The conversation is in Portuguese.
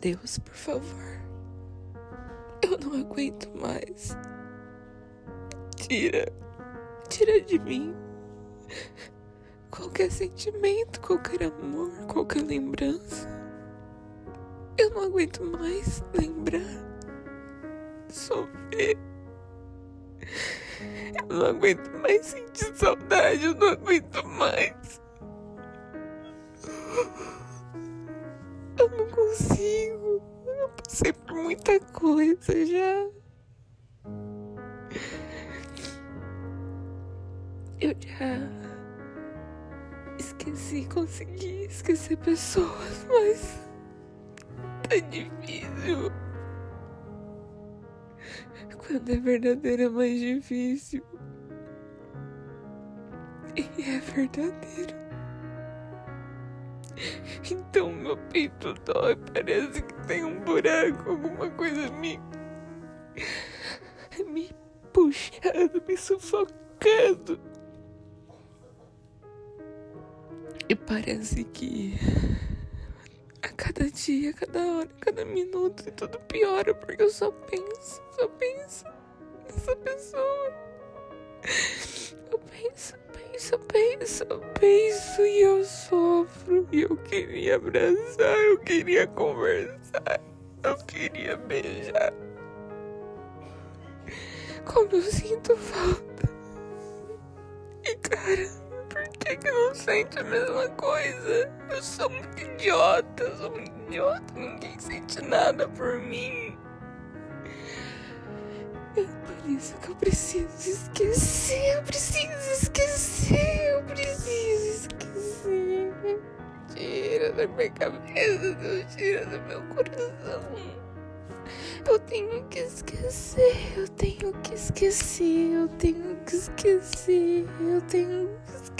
Deus, por favor. Eu não aguento mais. Tira. Tira de mim qualquer sentimento, qualquer amor, qualquer lembrança. Eu não aguento mais lembrar, sofrer. Eu não aguento mais sentir saudade, eu não aguento mais. Eu não consigo. Eu passei por muita coisa já. Eu já esqueci, consegui esquecer pessoas, mas tá difícil. Quando é verdadeiro é mais difícil. E é verdadeiro. Então meu peito dói, parece que tem um buraco, alguma coisa me. me puxando, me sufocando. E parece que a cada dia, a cada hora, a cada minuto, tudo piora porque eu só penso, só penso nessa pessoa. Eu penso, penso, penso, penso e eu sofro. E eu queria abraçar, eu queria conversar, eu queria beijar. Como eu sinto falta. E cara que que não sente a mesma coisa? Eu sou muito idiota, eu sou muito idiota, ninguém sente nada por mim. Isso que eu preciso esquecer, eu preciso esquecer, eu preciso esquecer. Tira da minha cabeça, tira do meu coração. Eu tenho que esquecer, eu tenho que esquecer, eu tenho que esquecer, eu tenho que esquecer.